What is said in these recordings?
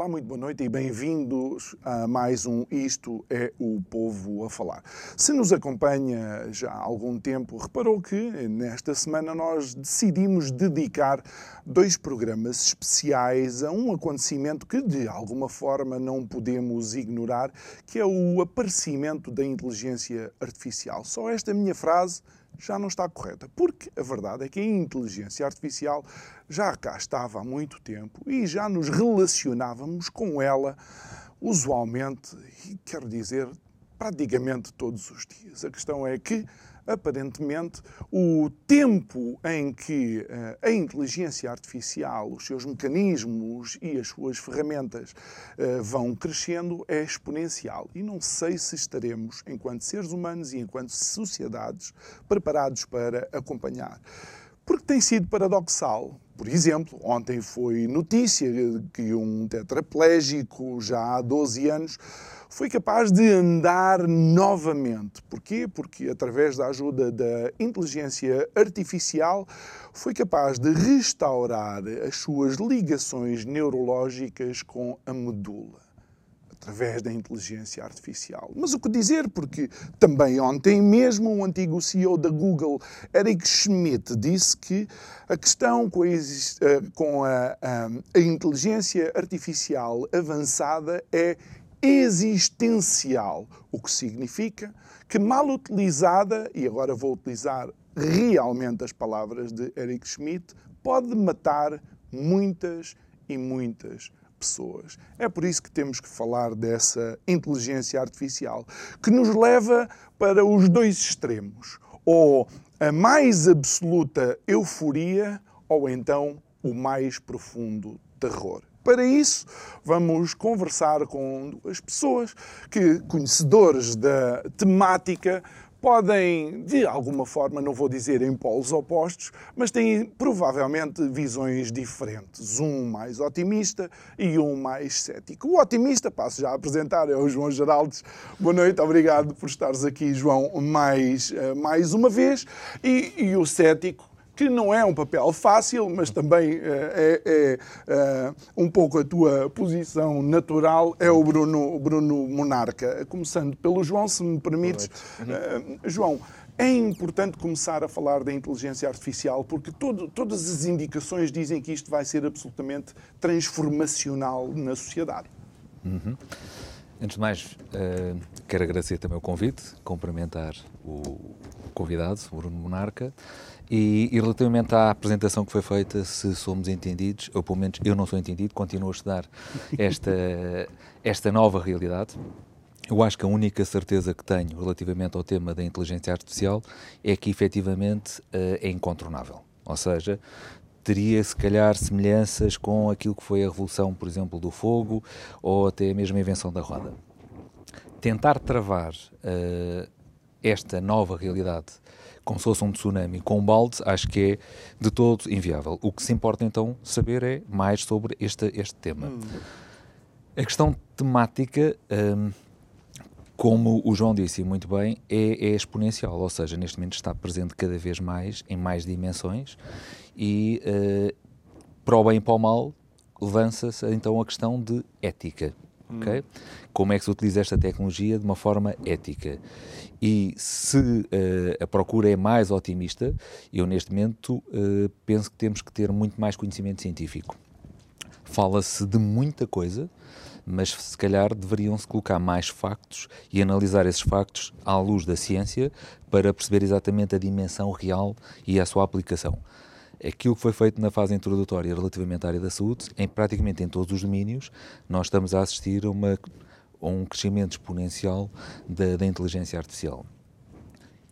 Olá, muito boa noite e bem-vindos a mais um Isto é o Povo a Falar. Se nos acompanha já há algum tempo, reparou que nesta semana nós decidimos dedicar dois programas especiais a um acontecimento que de alguma forma não podemos ignorar, que é o aparecimento da inteligência artificial. Só esta minha frase já não está correta. Porque a verdade é que a inteligência artificial já cá estava há muito tempo e já nos relacionávamos com ela usualmente, e quero dizer, praticamente todos os dias. A questão é que aparentemente, o tempo em que uh, a inteligência artificial, os seus mecanismos e as suas ferramentas uh, vão crescendo é exponencial. E não sei se estaremos, enquanto seres humanos e enquanto sociedades, preparados para acompanhar. Porque tem sido paradoxal. Por exemplo, ontem foi notícia que um tetraplégico, já há 12 anos, foi capaz de andar novamente. Porquê? Porque, através da ajuda da inteligência artificial, foi capaz de restaurar as suas ligações neurológicas com a medula através da inteligência artificial. Mas o que dizer? Porque também ontem mesmo um antigo CEO da Google, Eric Schmidt, disse que a questão com a, com a, a, a inteligência artificial avançada é existencial, o que significa que, mal utilizada, e agora vou utilizar realmente as palavras de Eric Schmidt, pode matar muitas e muitas pessoas. É por isso que temos que falar dessa inteligência artificial, que nos leva para os dois extremos, ou a mais absoluta euforia, ou então o mais profundo terror. Para isso, vamos conversar com as pessoas que, conhecedores da temática, podem, de alguma forma, não vou dizer em polos opostos, mas têm provavelmente visões diferentes. Um mais otimista e um mais cético. O otimista, passo já a apresentar, é o João Geraldes. Boa noite, obrigado por estares aqui, João, mais, eh, mais uma vez. E, e o cético, que não é um papel fácil, mas também uh, é, é uh, um pouco a tua posição natural, é o Bruno, Bruno Monarca. Começando pelo João, se me permites. Uh, João, é importante começar a falar da inteligência artificial porque todo, todas as indicações dizem que isto vai ser absolutamente transformacional na sociedade. Uhum. Antes de mais, uh, quero agradecer também o convite, cumprimentar o convidado, o Bruno Monarca, e, e, relativamente à apresentação que foi feita, se somos entendidos, ou pelo menos eu não sou entendido, continuo a estudar esta, esta nova realidade. Eu acho que a única certeza que tenho relativamente ao tema da inteligência artificial é que efetivamente uh, é incontornável. Ou seja, teria se calhar semelhanças com aquilo que foi a revolução, por exemplo, do fogo ou até mesmo a invenção da roda. Tentar travar uh, esta nova realidade como se fosse um tsunami com um balde, acho que é de todo inviável. O que se importa então saber é mais sobre este, este tema. Hum. A questão temática, um, como o João disse muito bem, é, é, exponencial, ou seja, neste momento está presente cada vez mais, em mais dimensões, e uh, para o bem e para o mal, lança-se então a questão de ética. Hum. Como é que se utiliza esta tecnologia de uma forma ética? E se uh, a procura é mais otimista, eu neste momento uh, penso que temos que ter muito mais conhecimento científico. Fala-se de muita coisa, mas se calhar deveriam-se colocar mais factos e analisar esses factos à luz da ciência para perceber exatamente a dimensão real e a sua aplicação aquilo que foi feito na fase introdutória relativamente à área da saúde, em praticamente em todos os domínios, nós estamos a assistir a, uma, a um crescimento exponencial da, da inteligência artificial.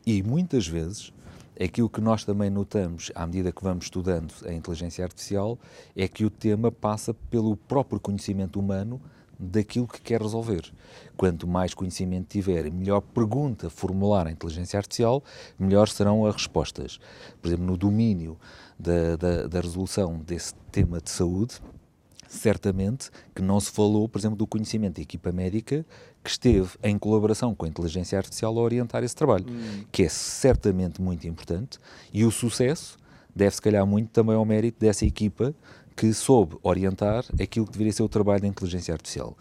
E muitas vezes Aquilo que nós também notamos, à medida que vamos estudando a inteligência artificial, é que o tema passa pelo próprio conhecimento humano daquilo que quer resolver. Quanto mais conhecimento tiver melhor pergunta formular a inteligência artificial, melhor serão as respostas. Por exemplo, no domínio da, da, da resolução desse tema de saúde, certamente que não se falou, por exemplo, do conhecimento da equipa médica que esteve em colaboração com a inteligência artificial a orientar esse trabalho, hum. que é certamente muito importante e o sucesso deve se calhar muito também ao mérito dessa equipa que soube orientar aquilo que deveria ser o trabalho da inteligência artificial.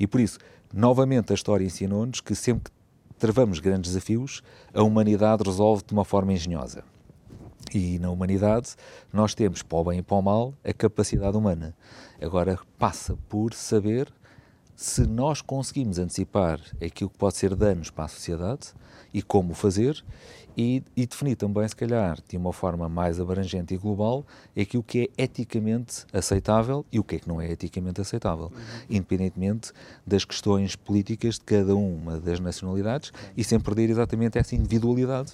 E por isso, novamente, a história ensinou-nos que sempre que travamos grandes desafios, a humanidade resolve de uma forma engenhosa. E na humanidade, nós temos, para o bem e para o mal, a capacidade humana. Agora passa por saber se nós conseguimos antecipar aquilo que pode ser danos para a sociedade e como fazer e, e, definir também, se calhar, de uma forma mais abrangente e global, aquilo que é eticamente aceitável e o que é que não é eticamente aceitável, uhum. independentemente das questões políticas de cada uma das nacionalidades e sem perder exatamente essa individualidade.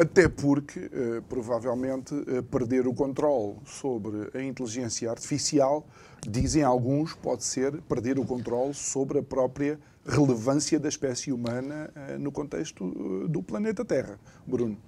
Até porque, eh, provavelmente, eh, perder o controle sobre a inteligência artificial, dizem alguns, pode ser perder o controle sobre a própria relevância da espécie humana eh, no contexto do planeta Terra. Bruno.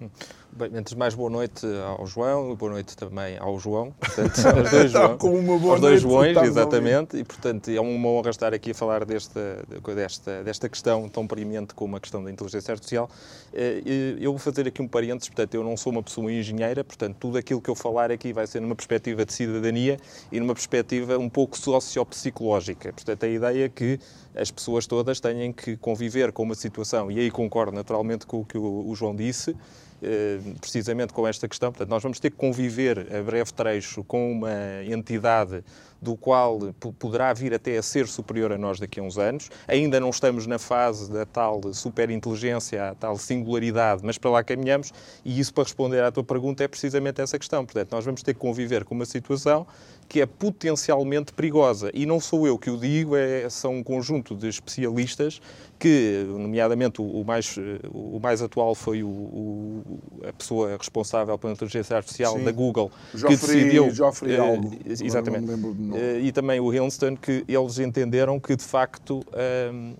Bem, antes de mais, boa noite ao João, boa noite também ao João. Portanto, aos dois, João, com uma boa aos dois Joões, exatamente. E, portanto, é uma honra estar aqui a falar desta, desta, desta questão tão premente como a questão da inteligência artificial. Eh, eu vou fazer aqui um parênteses, portanto, eu não sou uma pessoa engenheira, portanto, tudo aquilo que eu falar aqui vai ser numa perspectiva de cidadania e numa perspectiva um pouco sociopsicológica. Portanto, a ideia é que as pessoas todas têm que conviver com uma situação, e aí concordo naturalmente com o que o João disse, eh, precisamente com esta questão. Portanto, nós vamos ter que conviver a breve trecho com uma entidade do qual poderá vir até a ser superior a nós daqui a uns anos. Ainda não estamos na fase da tal superinteligência, a tal singularidade, mas para lá caminhamos e isso, para responder à tua pergunta, é precisamente essa questão. Portanto, nós vamos ter que conviver com uma situação que é potencialmente perigosa. E não sou eu que o digo, é, são um conjunto de especialistas que, nomeadamente, o, o mais, o mais atual foi o, o, a pessoa responsável pela inteligência artificial Sim. da Google, Joffrey, que decidiu... Joffrey uh, algo. Exatamente. Uh, e também o Hilston, que eles entenderam que, de facto, uh,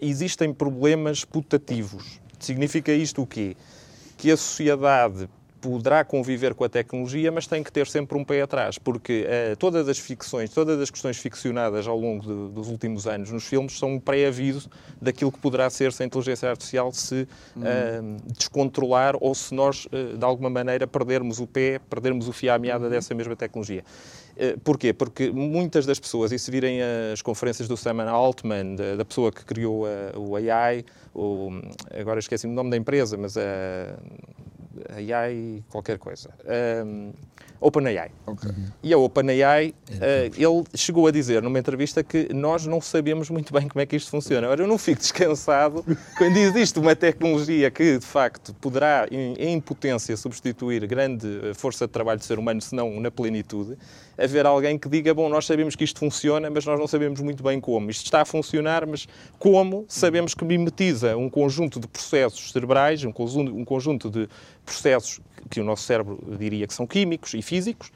existem problemas putativos. Significa isto o quê? Que a sociedade poderá conviver com a tecnologia, mas tem que ter sempre um pé atrás, porque uh, todas as ficções, todas as questões ficcionadas ao longo de, dos últimos anos nos filmes são um pré-aviso daquilo que poderá ser se a inteligência artificial se uh, descontrolar ou se nós, uh, de alguma maneira, perdermos o pé, perdermos o fio à meada dessa mesma tecnologia. Porquê? Porque muitas das pessoas, e se virem as conferências do Sam Altman, da, da pessoa que criou o AI, o, agora esqueci o nome da empresa, mas a AI qualquer coisa. Um, OpenAI. Okay. E a OpenAI, uh, ele chegou a dizer numa entrevista que nós não sabemos muito bem como é que isto funciona. Agora, eu não fico descansado quando existe uma tecnologia que, de facto, poderá, em, em potência, substituir grande eh, força de trabalho do ser humano, se não na plenitude, haver alguém que diga, bom, nós sabemos que isto funciona, mas nós não sabemos muito bem como. Isto está a funcionar, mas como sabemos que mimetiza um conjunto de processos cerebrais, um conjunto, um conjunto de processos que o nosso cérebro diria que são químicos e físicos,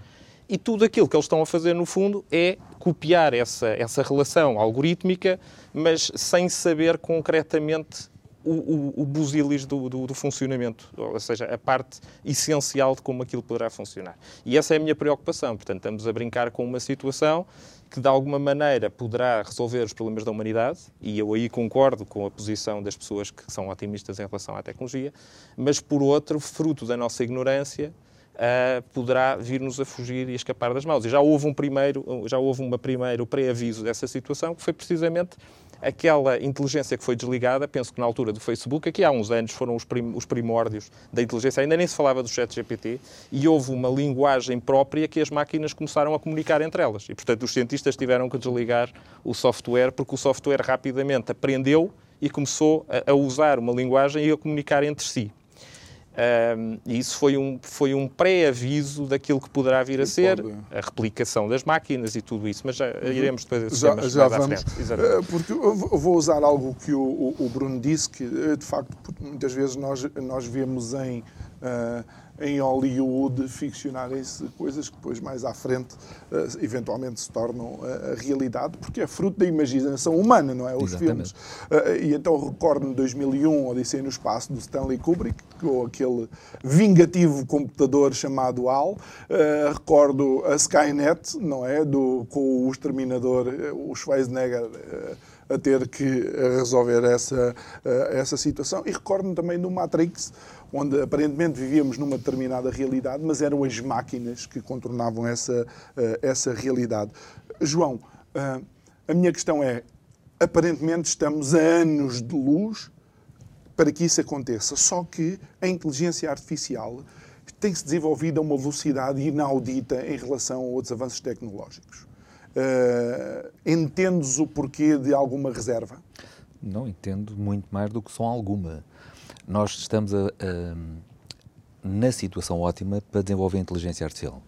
e tudo aquilo que eles estão a fazer, no fundo, é copiar essa, essa relação algorítmica, mas sem saber concretamente o, o, o busilis do, do, do, funcionamento, ou seja, a parte essencial de como aquilo poderá funcionar. E essa é a minha preocupação. Portanto, estamos a brincar com uma situação que, de alguma maneira, poderá resolver os problemas da humanidade, e eu aí concordo com a posição das pessoas que são otimistas em relação à tecnologia, mas, por outro, fruto da nossa ignorância, Uh, poderá vir-nos a fugir e escapar das mãos. E já houve um primeiro, já houve uma primeiro pré-aviso dessa situação, que foi precisamente aquela inteligência que foi desligada, penso que na altura do Facebook, aqui há uns anos foram os, prim os primórdios da inteligência, ainda nem se falava do chat GPT, e houve uma linguagem própria que as máquinas começaram a comunicar entre elas. E, portanto, os cientistas tiveram que desligar o software, porque o software rapidamente aprendeu e começou a, a usar uma linguagem e a comunicar entre si. Um, e isso foi um, foi um pré-aviso daquilo que poderá vir a ser a replicação das máquinas e tudo isso, mas já uhum. iremos depois a esses já, já vamos, à frente. Eh, porque eu vou usar algo que o, o, Bruno disse, que eh, de facto muitas vezes nós, nós vemos em uh, em Hollywood ficcionarem-se coisas que depois, mais à frente, uh, eventualmente se tornam uh, a realidade, porque é fruto da imaginação humana, não é? Os Exatamente. filmes. Uh, e então recordo-me 2001, Odisseia no Espaço, do Stanley Kubrick, com aquele vingativo computador chamado HAL. recordo a Skynet, não é? Do, com o Exterminador, o Schwarzenegger a ter que resolver essa, essa situação. E recordo-me também do Matrix, onde aparentemente vivíamos numa determinada realidade, mas eram as máquinas que contornavam essa, eh, essa realidade. João, eh, a minha questão é: aparentemente estamos a anos de luz para que isso aconteça, só que a inteligência artificial tem-se desenvolvido a uma velocidade inaudita em relação a outros avanços tecnológicos. Uh, entendes o porquê de alguma reserva? Não entendo muito mais do que só alguma nós estamos a, a, na situação ótima para desenvolver a inteligência artificial.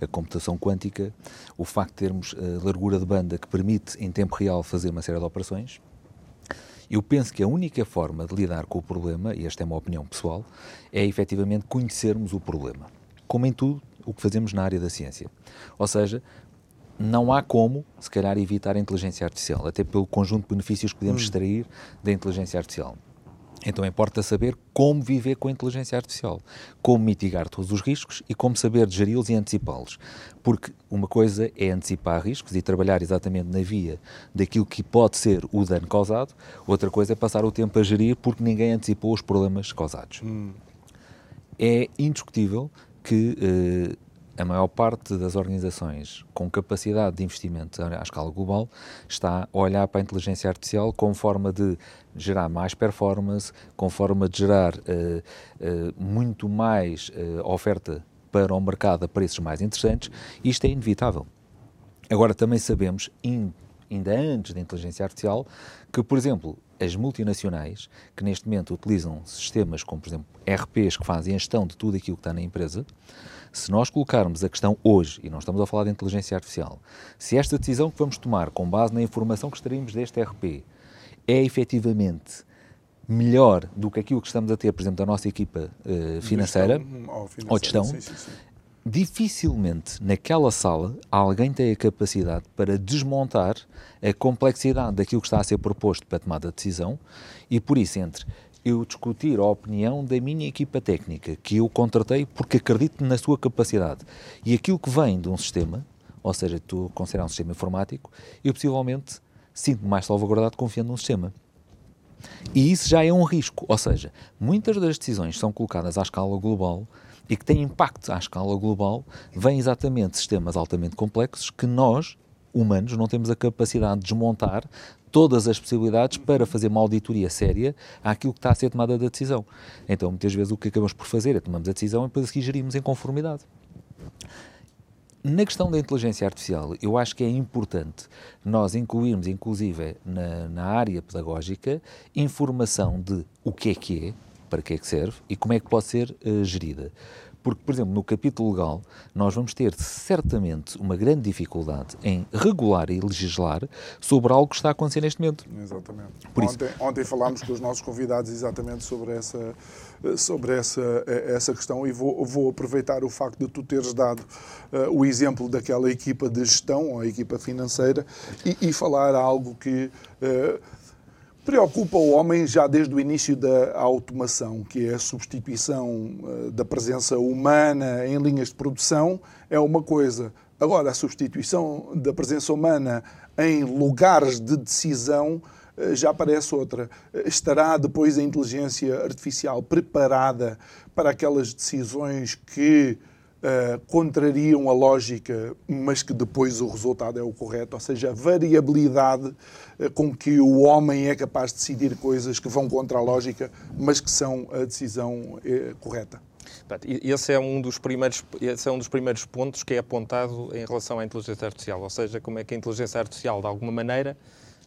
A computação quântica, o facto de termos a largura de banda que permite, em tempo real, fazer uma série de operações. Eu penso que a única forma de lidar com o problema, e esta é uma opinião pessoal, é efetivamente conhecermos o problema. Como em tudo o que fazemos na área da ciência. Ou seja, não há como, se calhar, evitar a inteligência artificial, até pelo conjunto de benefícios que podemos hum. extrair da inteligência artificial. Então importa saber como viver com a inteligência artificial, como mitigar todos os riscos e como saber geri-los e antecipá-los. Porque uma coisa é antecipar riscos e trabalhar exatamente na via daquilo que pode ser o dano causado, outra coisa é passar o tempo a gerir porque ninguém antecipou os problemas causados. Hum. É indiscutível que eh, a maior parte das organizações com capacidade de investimento à escala global está a olhar para a inteligência artificial como forma de gerar mais performance, com forma de gerar uh, uh, muito mais uh, oferta para o mercado a preços mais interessantes. Isto é inevitável. Agora, também sabemos, ainda antes da inteligência artificial, que, por exemplo, as multinacionais, que neste momento utilizam sistemas como, por exemplo, RPs que fazem a gestão de tudo aquilo que está na empresa, se nós colocarmos a questão hoje, e não estamos a falar de inteligência artificial, se esta decisão que vamos tomar com base na informação que extraímos deste RP é efetivamente melhor do que aquilo que estamos a ter, por exemplo, da nossa equipa uh, financeira, ou de gestão, sim, sim, sim. Dificilmente naquela sala alguém tem a capacidade para desmontar a complexidade daquilo que está a ser proposto para a tomada de decisão e, por isso, entre eu discutir a opinião da minha equipa técnica, que eu contratei porque acredito na sua capacidade, e aquilo que vem de um sistema, ou seja, tu considerar um sistema informático, eu possivelmente sinto-me mais salvaguardado confiando num sistema. E isso já é um risco, ou seja, muitas das decisões são colocadas à escala global e que têm impacto à escala global, vêm exatamente sistemas altamente complexos que nós, humanos, não temos a capacidade de desmontar todas as possibilidades para fazer uma auditoria séria àquilo que está a ser tomada da decisão. Então, muitas vezes, o que acabamos por fazer é tomamos a decisão e depois aqui gerimos em conformidade. Na questão da inteligência artificial, eu acho que é importante nós incluirmos, inclusive na, na área pedagógica, informação de o que é que é, para que é que serve e como é que pode ser uh, gerida. Porque, por exemplo, no capítulo legal, nós vamos ter certamente uma grande dificuldade em regular e legislar sobre algo que está a acontecer neste momento. Exatamente. Por ontem, isso... ontem falámos com os nossos convidados exatamente sobre essa, sobre essa, essa questão e vou, vou aproveitar o facto de tu teres dado uh, o exemplo daquela equipa de gestão, ou a equipa financeira, e, e falar algo que. Uh, preocupa o homem já desde o início da automação, que é a substituição eh, da presença humana em linhas de produção, é uma coisa. Agora, a substituição da presença humana em lugares de decisão eh, já parece outra. Estará depois a inteligência artificial preparada para aquelas decisões que uh, contrariam a lógica, mas que depois o resultado é o correto, ou seja, a variabilidade uh, com que o homem é capaz de decidir coisas que vão contra a lógica, mas que são a decisão uh, correta. Esse é, um dos primeiros, esse é um dos primeiros pontos que é apontado em relação à inteligência artificial, ou seja, como é que a inteligência artificial, de alguma maneira,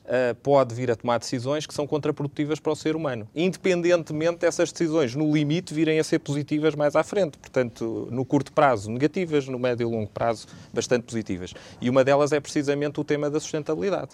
uh, pode vir a tomar decisões que são contraprodutivas para o ser humano, independentemente dessas decisões, no limite, virem a ser positivas mais à frente. Portanto, no curto prazo, negativas, no médio e longo prazo, bastante positivas. E uma delas é precisamente o tema da sustentabilidade.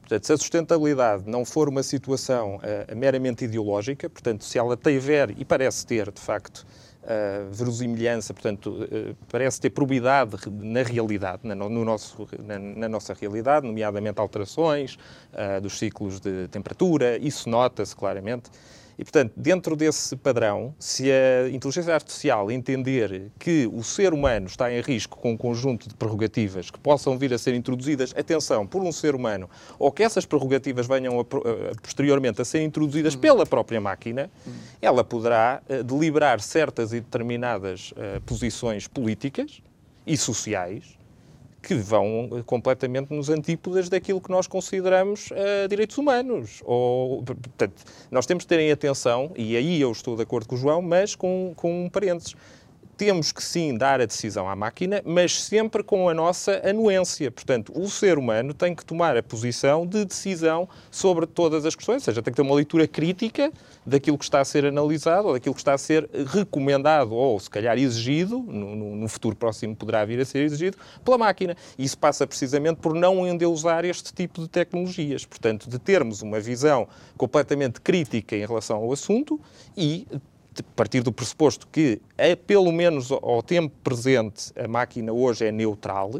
Portanto, se a sustentabilidade não for uma situação uh, meramente ideológica, portanto, se ela tiver, e parece ter, de facto, uh, verosimilhança, portanto, uh, parece ter probidade na realidade, na, no nosso, na, na nossa realidade, nomeadamente alterações uh, dos ciclos de temperatura, isso nota-se claramente. E, portanto, dentro desse padrão, se a inteligência artificial entender que o ser humano está em risco com um conjunto de prerrogativas que possam vir a ser introduzidas, atenção, por um ser humano, ou que essas prerrogativas venham a, posteriormente a ser introduzidas pela própria máquina, ela poderá uh, deliberar certas e determinadas uh, posições políticas e sociais que vão completamente nos antípodas daquilo que nós consideramos uh, direitos humanos. Ou, portanto, nós temos de terem atenção, e aí eu estou de acordo com o João, mas com, com um parênteses temos que sim dar a decisão à máquina, mas sempre com a nossa anuência. Portanto, o ser humano tem que tomar a posição de decisão sobre todas as questões, ou seja, tem que ter uma leitura crítica daquilo que está a ser analisado, ou daquilo que está a ser recomendado, ou se calhar exigido, no, no futuro próximo poderá vir a ser exigido, pela máquina. E isso passa precisamente por não endeusar este tipo de tecnologias. Portanto, de termos uma visão completamente crítica em relação ao assunto e partir do pressuposto que, é, pelo menos ao tempo presente, a máquina hoje é neutral,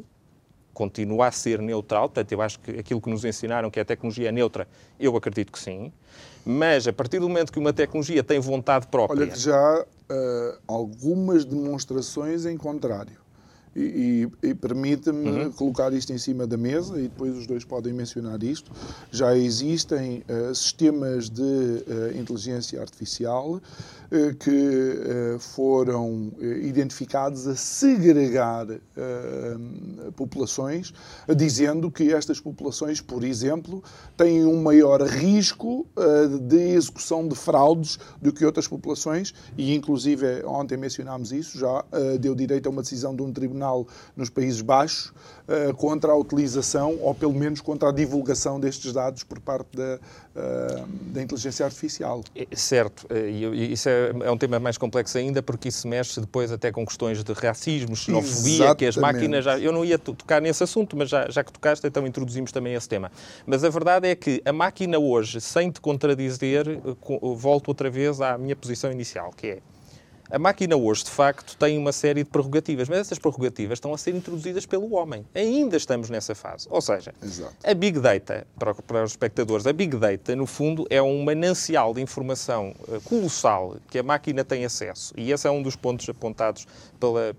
continua a ser neutral, portanto, eu acho que aquilo que nos ensinaram que a tecnologia é neutra, eu acredito que sim, mas a partir do momento que uma tecnologia tem vontade própria... Olha que já uh, algumas demonstrações em contrário. E, e, e permite-me uhum. colocar isto em cima da mesa e depois os dois podem mencionar isto. Já existem uh, sistemas de uh, inteligência artificial uh, que foram identificados a segregar populações, dizendo que estas populações, por exemplo, têm um maior risco de execução de fraudes do que outras populações e, inclusive, ontem mencionámos isso, já deu direito a uma decisão de um tribunal nos Países Baixos uh, contra a utilização, ou pelo menos contra a divulgação destes dados por parte da, uh, da inteligência artificial. É, certo, eh, e isso é, é, um tema mais complexo ainda, porque isso mexe depois até com questões de racismo, xenofobia, Exatamente. que as máquinas já. Eu não ia tocar nesse assunto, mas já, já que tocaste, então introduzimos também esse tema. Mas a verdade é que a máquina hoje, sem te contradizer, volto outra vez à minha posição inicial, que é a máquina hoje, de facto, tem uma série de prerrogativas, mas essas prerrogativas estão a ser introduzidas pelo homem. Ainda estamos nessa fase. Ou seja, Exato. a Big Data, para, para, os espectadores, a Big Data, no fundo, é um manancial de informação uh, colossal que a máquina tem acesso. E esse é um dos pontos apontados pela,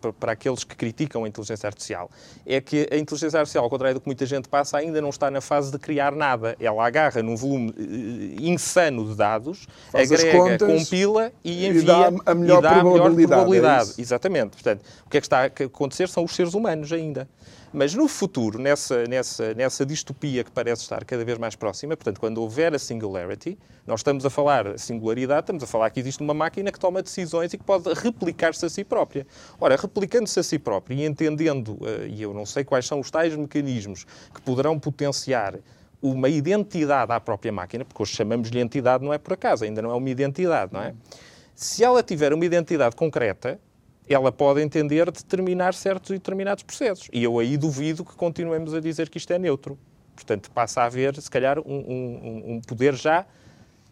para, para aqueles que criticam a inteligência artificial. É que a inteligência artificial, ao contrário do que muita gente passa, ainda não está na fase de criar nada. Ela agarra num volume uh, insano de dados, Faz agrega, compila e envia a melhor e dá probabilidade. A melhor probabilidade. É Exatamente. Portanto, o que é que está a acontecer são os seres humanos ainda. Mas no futuro, nessa, nessa, nessa distopia que parece estar cada vez mais próxima, portanto, quando houver a singularity, nós estamos a falar singularidade, estamos a falar que existe uma máquina que toma decisões e que pode replicar-se a si própria. Ora, replicando-se a si própria e entendendo, eh, e eu não sei quais são os tais mecanismos que poderão potenciar uma identidade à própria máquina, porque hoje chamamos-lhe entidade, não é por acaso, ainda não é uma identidade, não é? Se ela tiver uma identidade concreta, ela pode entender determinar certos e determinados processos. E eu aí duvido que continuemos a dizer que isto é neutro. Portanto, passa a haver, se calhar, um, um, um poder já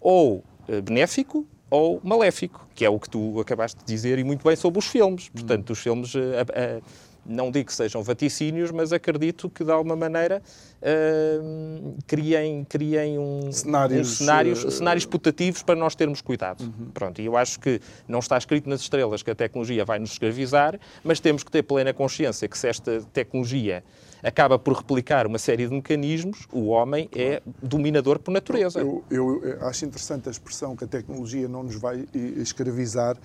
ou eh, benéfico ou maléfico, que é o que tu acabaste de dizer e muito bem sobre os filmes. Portanto, os filmes uh, uh, não digo que sejam vaticínios, mas acredito que de alguma maneira uh, criem, criem um, cenários, um cenários, uh... cenários putativos para nós termos cuidado. Uhum. Pronto, e eu acho que não está escrito nas estrelas que a tecnologia vai nos escravizar, mas temos que ter plena consciência que se esta tecnologia acaba por replicar uma série de mecanismos, o homem é dominador por natureza. Eu, eu, eu acho interessante a expressão que a tecnologia não nos vai escravizar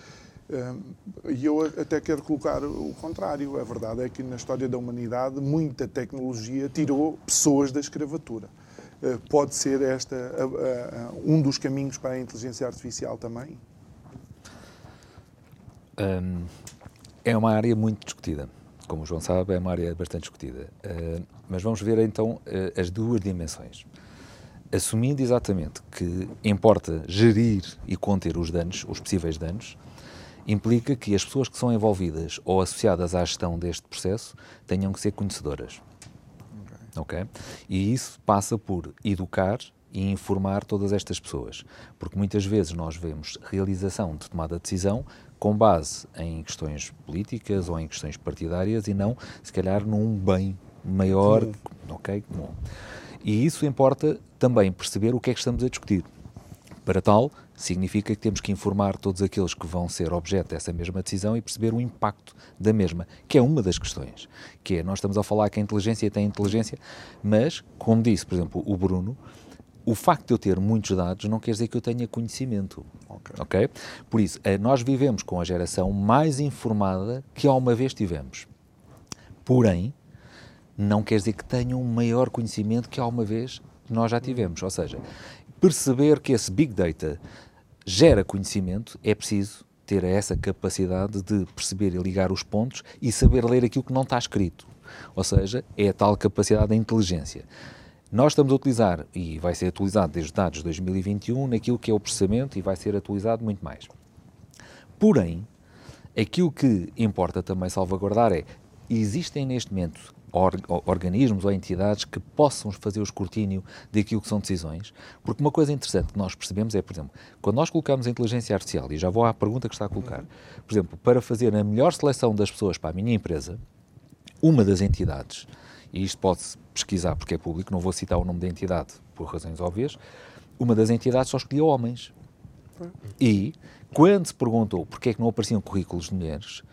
e eu até quero colocar o contrário. A verdade é que na história da humanidade muita tecnologia tirou pessoas da escravatura. Ah, pode ser esta um dos caminhos para a inteligência artificial também? é uma área muito discutida. Como o João sabe, é uma área bastante discutida. Mas vamos ver então uh, as duas dimensões. Assumindo exatamente que importa gerir e conter os danos, os possíveis danos, implica que as pessoas que são envolvidas ou associadas à gestão deste processo tenham que ser conhecedoras. Ok? okay? E isso passa por educar e informar todas estas pessoas, porque muitas vezes nós vemos realização de tomada de decisão com base em questões políticas ou em questões partidárias e não, se calhar, num bem maior, comum. ok? Comum. E isso importa também perceber o que é que estamos a discutir. Para tal, significa que temos que informar todos aqueles que vão ser objeto dessa mesma decisão e perceber o impacto da mesma, que é uma das questões. Que é, nós estamos a falar que a inteligência tem inteligência, mas, como disse, por exemplo, o Bruno, o facto de eu ter muitos dados não quer dizer que eu tenha conhecimento. Okay. ok? Por isso, eh, nós vivemos com a geração mais informada que alguma vez tivemos. Porém, não quer dizer que tenham um maior conhecimento que alguma vez nós já tivemos. Ou seja, perceber que esse Big Data gera conhecimento, é preciso ter essa capacidade de perceber e ligar os pontos e saber ler aquilo que não está escrito. Ou seja, é a tal capacidade da inteligência. Nós estamos a utilizar, e vai ser atualizado desde dados de 2021, naquilo que é o processamento e vai ser atualizado muito mais. Porém, aquilo que importa também salvaguardar é, existem neste momento or, organismos ou entidades que possam fazer o escrutínio daquilo que são decisões, porque uma coisa interessante que nós percebemos é, por exemplo, quando nós colocamos a inteligência artificial, e já vou à pergunta que está a colocar, por exemplo, para fazer a melhor seleção das pessoas para a minha empresa, uma das entidades e isto pode-se pesquisar porque é público, não vou citar o nome da entidade por razões óbvias, uma das entidades só escolhia homens. E, quando se perguntou porque é que não apareciam currículos de mulheres,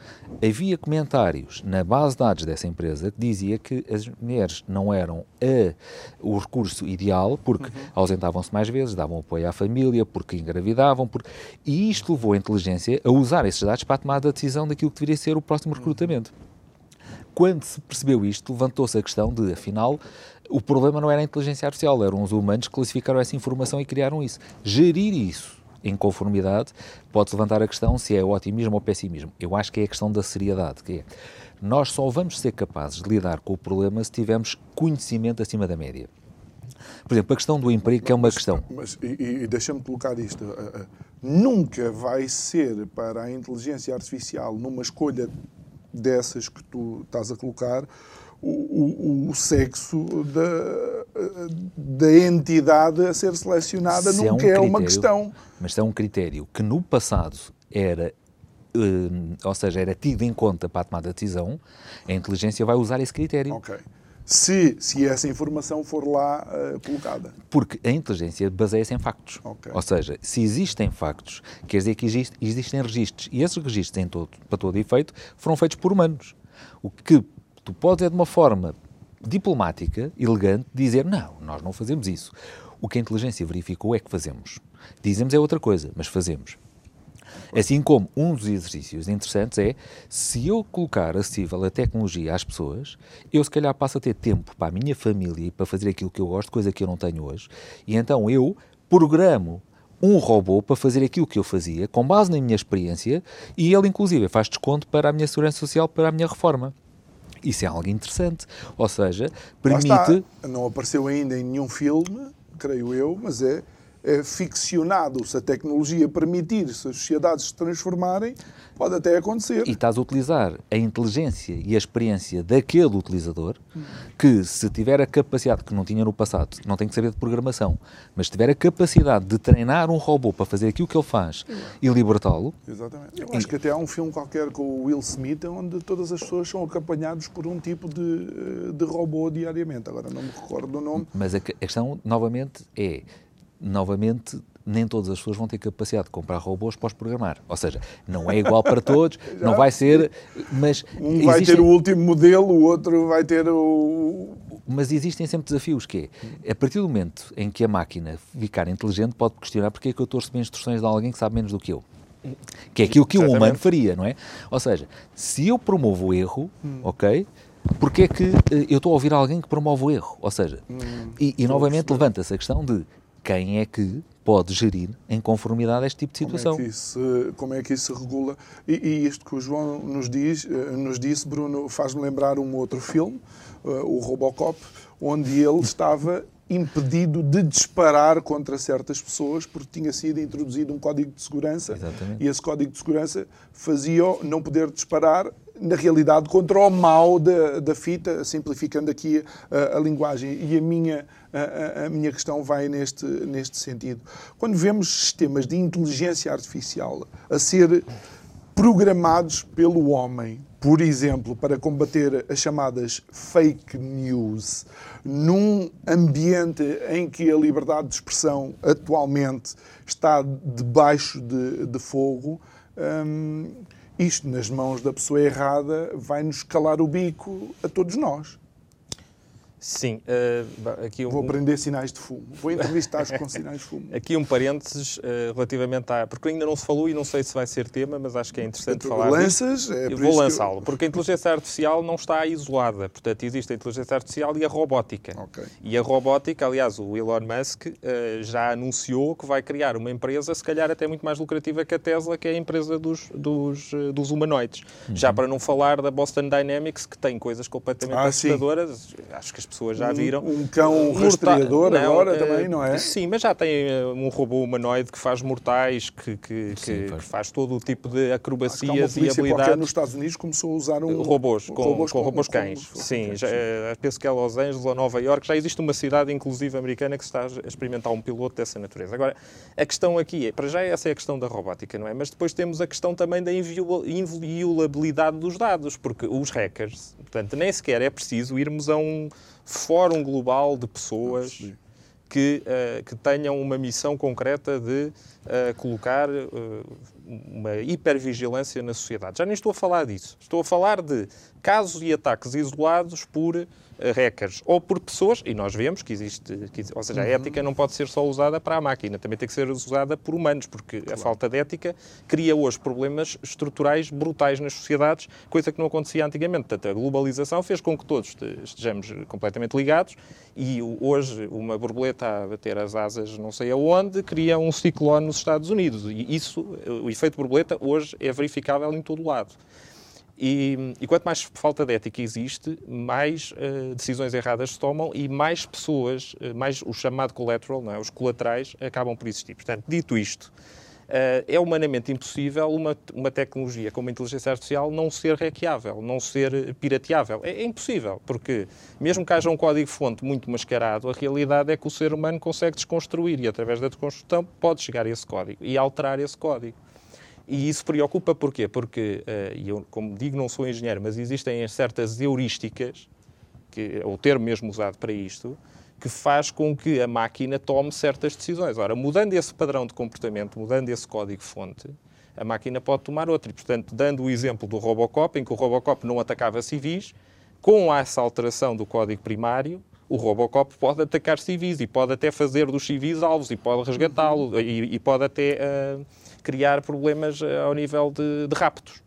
havia comentários na base de dados dessa empresa que dizia que as mulheres não eram a, o recurso ideal porque uhum. ausentavam-se mais vezes, davam apoio à família, porque engravidavam, porque... e isto levou a inteligência a usar esses dados para a tomada de decisão daquilo que deveria ser o próximo recrutamento. Uhum. Quando se percebeu isto, levantou-se a questão de, afinal, o problema não era a inteligência artificial, eram os humanos que classificaram essa informação e criaram isso. Gerir isso em conformidade pode levantar a questão se é otimismo ou pessimismo. Eu acho que é a questão da seriedade, que é nós só vamos ser capazes de lidar com o problema se tivermos conhecimento acima da média. Por exemplo, a questão do emprego, que é uma mas, questão. Mas, e, e deixa-me colocar isto. Uh, uh, nunca vai ser para a inteligência artificial, numa escolha dessas que tu estás a colocar, o, o, o sexo da, da entidade a ser selecionada Se nunca é, um critério, é, uma questão. Mas é um critério que no passado era Uh, ou seja, era tido em conta para a tomada de decisão, a inteligência vai usar esse critério. Ok se, se essa informação for lá uh, colocada. Porque a inteligência baseia-se em factos. Okay. Ou seja, se existem factos, quer dizer que existe, existem registros. E esses registros, em todo, para todo efeito, foram feitos por humanos. O que tu podes é, de uma forma diplomática, elegante, dizer não, nós não fazemos isso. O que a inteligência verificou é que fazemos. Dizemos é outra coisa, mas fazemos. Assim como um dos exercícios interessantes é, se eu colocar acessível a tecnologia às pessoas, eu se calhar passo a ter tempo para a minha família e para fazer aquilo que eu gosto, coisa que eu não tenho hoje, e então eu programo um robô para fazer aquilo que eu fazia, com base na minha experiência, e ele, inclusive, faz desconto para a minha segurança social, para a minha reforma. Isso é algo interessante. Ou seja, permite. Não apareceu ainda em nenhum filme, creio eu, mas é é ficcionado, se a tecnologia permitir, se as sociedades se transformarem, pode até acontecer. E estás a utilizar a inteligência e a experiência daquele utilizador que, se tiver a capacidade, que não tinha no passado, não tem que saber de programação, mas se tiver a capacidade de treinar um robô para fazer aquilo que ele faz e libertá-lo. Exatamente. Eu acho que até há um filme qualquer com o Will Smith onde todas as pessoas são acompanhadas por um tipo de, eh, de robô diariamente. Agora não me recordo do nome. Mas a questão, novamente, é novamente, nem todas as pessoas vão ter capacidade de comprar robôs para os programar. Ou seja, não é igual para todos, não vai ser, mas... Um vai ter o último modelo, o outro vai ter o... Mas existem sempre desafios, que é, a partir do momento em que a máquina ficar inteligente, pode questionar porque é que eu estou a receber instruções de alguém que sabe menos do que eu. Que é aquilo que Exatamente. um humano faria, não é? Ou seja, se eu promovo o erro, hum. ok, porque é que eh, eu estou a ouvir alguém que promove o erro? Ou seja, hum, e, e novamente levanta-se a questão de quem é que pode gerir em conformidade a este tipo de situação. Como é que isso, como é que isso se regula? E, e isto que o João nos, diz, eh, nos disse, Bruno, faz-me lembrar um outro filme, eh, o Robocop, onde ele estava impedido de disparar contra certas pessoas porque tinha sido introduzido um código de segurança Exatamente. e esse código de segurança fazia não poder disparar na realidade contra o mal da, da fita, simplificando aqui a, a linguagem e a minha a, a, minha questão vai neste neste sentido. Quando vemos sistemas de inteligência artificial a ser programados pelo homem, por exemplo, para combater as chamadas fake news, num ambiente em que a liberdade de expressão atualmente está debaixo de, de fogo, hum, isto nas mãos da pessoa errada vai nos calar o bico a todos nós. Sim, uh, aqui um... Vou aprender sinais de fumo. Vou entrevistar com sinais de fumo. Aqui um parênteses uh, relativamente à. Porque ainda não se falou e não sei se vai ser tema, mas acho que é interessante falar. Lanças? É eu vou lançá-lo, eu... porque a inteligência artificial não está isolada. Portanto, existe a inteligência artificial e a robótica. Okay. E a robótica, aliás, o Elon Musk uh, já anunciou que vai criar uma empresa, se calhar até muito mais lucrativa que a Tesla, que é a empresa dos, dos, dos humanoides. Uhum. Já para não falar da Boston Dynamics, que tem coisas completamente ah, assustadoras. Sim. Acho que as pessoas já viram. Um, um cão rastreador não, agora uh, também, não é? Sim, mas já tem uh, um robô humanoide que faz mortais, que, que, sim, que, faz. que faz todo o tipo de acrobacias e habilidades. nos Estados Unidos começou a usar um... Robôs, com robôs, com, robôs cães. Com, sim, já, penso que é Los Angeles ou Nova York, já existe uma cidade, inclusive americana, que está a experimentar um piloto dessa natureza. Agora, a questão aqui é, para já essa é a questão da robótica, não é? Mas depois temos a questão também da inviolabilidade dos dados, porque os hackers, portanto, nem sequer é preciso irmos a um fórum global de pessoas que, uh, que tenham uma missão concreta de uh, colocar uh, uma hipervigilância na sociedade. Já nem estou a falar disso. Estou a falar de casos e ataques isolados por hackers ou por pessoas, e nós vemos que existe, que, ou seja, a uhum. ética não pode ser só usada para a máquina, também tem que ser usada por humanos, porque claro. a falta de ética cria hoje problemas estruturais brutais nas sociedades, coisa que não acontecia antigamente. Portanto, a globalização fez com que todos estejamos completamente ligados e hoje uma borboleta a bater as asas não sei aonde cria um ciclone nos Estados Unidos. E isso, o efeito borboleta, hoje é verificável em todo o lado. E, e, quanto mais falta de ética existe, mais uh, decisões erradas se tomam e mais pessoas, uh, mais o chamado collateral, é? os colaterais, acabam por existir. Portanto, dito isto, uh, é humanamente impossível uma, uma tecnologia como a inteligência artificial não ser hackeável, não ser pirateável. É, é impossível, porque mesmo que haja um código-fonte muito mascarado, a realidade é que o ser humano consegue desconstruir e, através da desconstrução, pode chegar a esse código e alterar esse código. E isso preocupa porquê? Porque, uh, e eu, como digo, não sou engenheiro, mas existem certas heurísticas, que é o termo mesmo usado para isto, que faz com que a máquina tome certas decisões. Ora, mudando esse padrão de comportamento, mudando esse código-fonte, a máquina pode tomar outro. E, portanto, dando o exemplo do Robocop, em que o Robocop não atacava civis, com essa alteração do código primário, o Robocop pode atacar civis e pode até fazer dos civis alvos e pode resgatá-lo e, e, pode até uh, criar problemas eh, ao nível de, de raptos.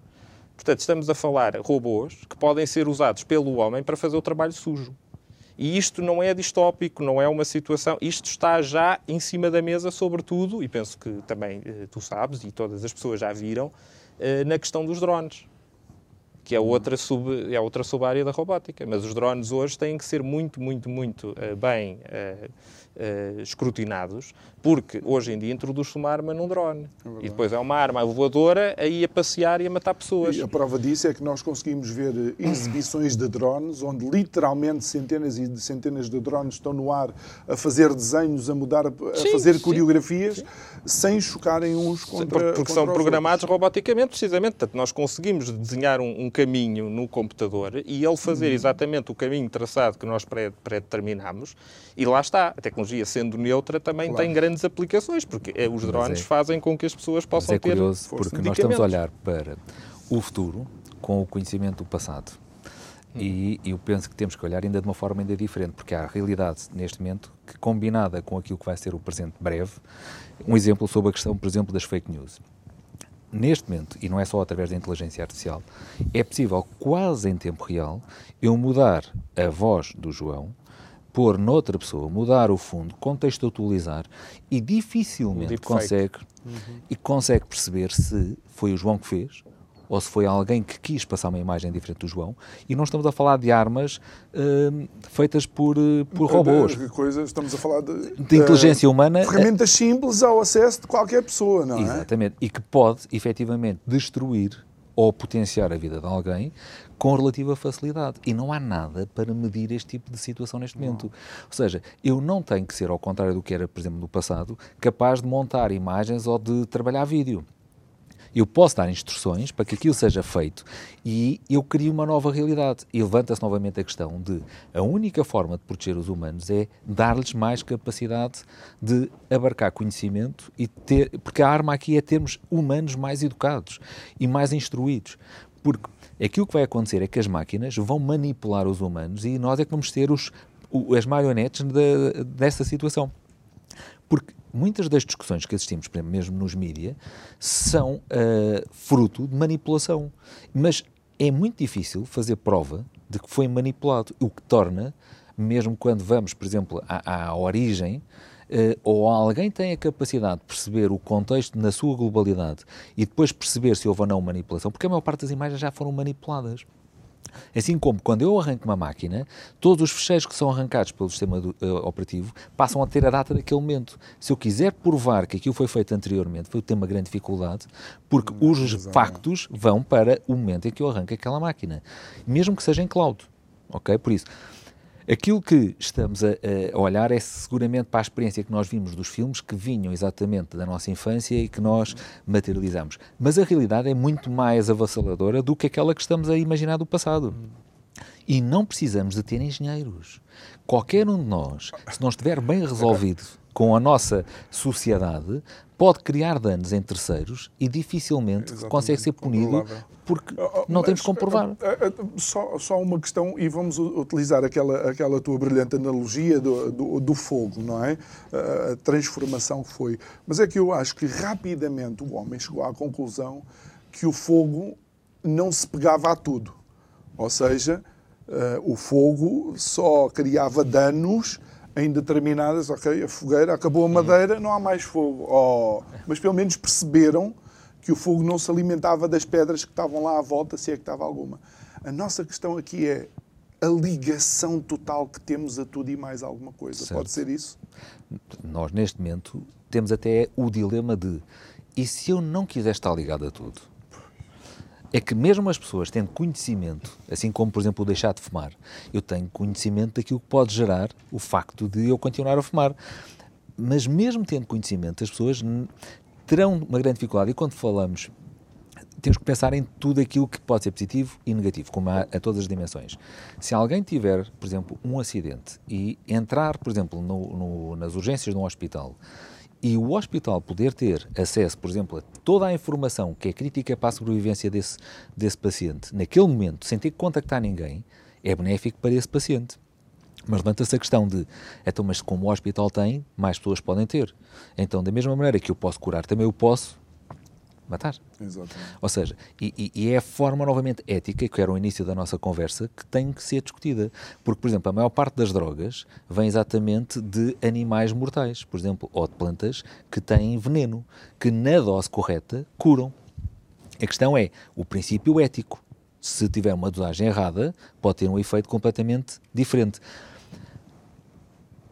Portanto, estamos a falar robôs que podem ser usados pelo homem para fazer o trabalho sujo. E isto não é distópico, não é uma situação. Isto está já em cima da mesa, sobretudo, e penso que também eh, tu sabes e todas as pessoas já viram, eh, na questão dos drones, que é outra, sub, é outra sub-área da robótica. Mas os drones hoje têm que ser muito, muito, muito bem uh, escrutinados, porque hoje em dia introduz-se uma arma num drone. É e depois é uma arma voadora aí a passear e a matar pessoas. E a prova disso é que nós conseguimos ver eh, exibições de drones, onde literalmente centenas e centenas de drones estão no ar a fazer desenhos, a mudar, a sim, fazer sim, coreografias, sim. sem chocarem uns contra Porque, porque contra são programados outros. roboticamente, precisamente. Portanto, nós conseguimos desenhar um, um, caminho no computador e ele fazer hum. exatamente o caminho traçado que nós pré-determinamos, e lá está. A tecnologia tecnologia, sendo neutra, também claro. tem grandes aplicações, porque é, os drones é, fazem com que as pessoas possam ter. É curioso, porque nós estamos a olhar para o futuro com o conhecimento do passado. Hum. E eu penso que temos que olhar ainda de uma forma ainda diferente, porque há a realidade neste momento que, combinada com aquilo que vai ser o presente breve, um exemplo sobre a questão, por exemplo, das fake news. Neste momento, e não é só através da inteligência artificial, é possível, quase em tempo real, eu mudar a voz do João pôr noutra pessoa, mudar o fundo, contextualizar e dificilmente consegue uhum. e consegue perceber se foi o João que fez ou se foi alguém que quis passar uma imagem diferente do João. E não estamos a falar de armas uh, feitas por, uh, por robôs. De coisas, estamos a falar de, de inteligência uh, humana. Ferramentas simples ao acesso de qualquer pessoa, não é? Exatamente. E que pode, efetivamente, destruir ou potenciar a vida de alguém com relativa facilidade. E não há nada para medir este tipo de situação neste momento. Não. Ou seja, eu não tenho que ser, ao contrário do que era, por exemplo, no passado, capaz de montar imagens ou de trabalhar vídeo. Eu posso dar instruções para que aquilo seja feito e eu crio uma nova realidade. E levanta-se novamente a questão de a única forma de proteger os humanos é dar-lhes mais capacidade de abarcar conhecimento e ter, porque a arma aqui é termos humanos mais educados e mais instruídos. Porque aquilo que vai acontecer é que as máquinas vão manipular os humanos e nós é que vamos ter os, as marionetes de, dessa situação. Porque muitas das discussões que assistimos, por exemplo, mesmo nos mídias, são uh, fruto de manipulação. Mas é muito difícil fazer prova de que foi manipulado, o que torna, mesmo quando vamos, por exemplo, à, à origem, uh, ou alguém tem a capacidade de perceber o contexto na sua globalidade e depois perceber se houve ou não manipulação, porque a maior parte das imagens já foram manipuladas. Assim como quando eu arranco uma máquina, todos os fecheiros que são arrancados pelo sistema do, uh, operativo passam a ter a data daquele momento. Se eu quiser provar que aquilo foi feito anteriormente, foi ter uma grande dificuldade, porque hum, os exatamente. factos vão para o momento em que eu arranco aquela máquina, mesmo que seja em cloud. Ok? Por isso, Aquilo que estamos a, a, olhar é seguramente para a experiência que nós vimos dos filmes que vinham exatamente da nossa infância e que nós materializamos. Mas a realidade é muito mais avassaladora do que aquela que estamos a imaginar do passado. E não precisamos de ter engenheiros. Qualquer um de nós, se não estiver bem resolvido com a nossa sociedade, pode criar danos em terceiros e dificilmente Exatamente, consegue ser punido porque oh, oh, não Mas, temos que comprovar. Eh, eh, só, só uma questão, e vamos utilizar aquela, aquela tua brilhante analogia do, do, do, fogo, não é? A transformação que foi. Mas é que eu acho que rapidamente o homem chegou à conclusão que o fogo não se pegava a tudo. Ou seja, o fogo só criava danos em determinadas, ok, a fogueira, acabou a madeira, não há mais fogo. Oh, mas pelo menos perceberam que o fogo não se alimentava das pedras que estavam lá à volta, se é que estava alguma. A nossa questão aqui é a ligação total que temos a tudo e mais alguma coisa. Certo. Pode ser isso? Nós, neste momento, temos até o dilema de e se eu não quiser estar ligado a tudo? É que mesmo as pessoas tendo conhecimento, assim como, por exemplo, o deixar de fumar, eu tenho conhecimento daquilo que pode gerar o facto de eu continuar a fumar. Mas mesmo tendo conhecimento, as pessoas terão uma grande dificuldade. E quando falamos, temos que pensar em tudo aquilo que pode ser positivo e negativo, como a, todas as dimensões. Se alguém tiver, por exemplo, um acidente e entrar, por exemplo, no, no, nas urgências de um hospital, e o hospital poder ter acesso, por exemplo, a toda a informação que é crítica para a sobrevivência desse, desse paciente, naquele momento, sem ter que contactar ninguém, é benéfico para esse paciente. Mas levanta-se a questão de, então, mas como o hospital tem, mais pessoas podem ter. Então, da mesma maneira que eu posso curar, também eu posso matar. Exatamente. Ou seja, e, e, é a forma novamente ética, que era o início da nossa conversa, que tem que ser discutida. Porque, por exemplo, a maior parte das drogas vem exatamente de animais mortais, por exemplo, ou de plantas que têm veneno, que na dose correta curam. A questão é o princípio ético. Se tiver uma dosagem errada, pode ter um efeito completamente diferente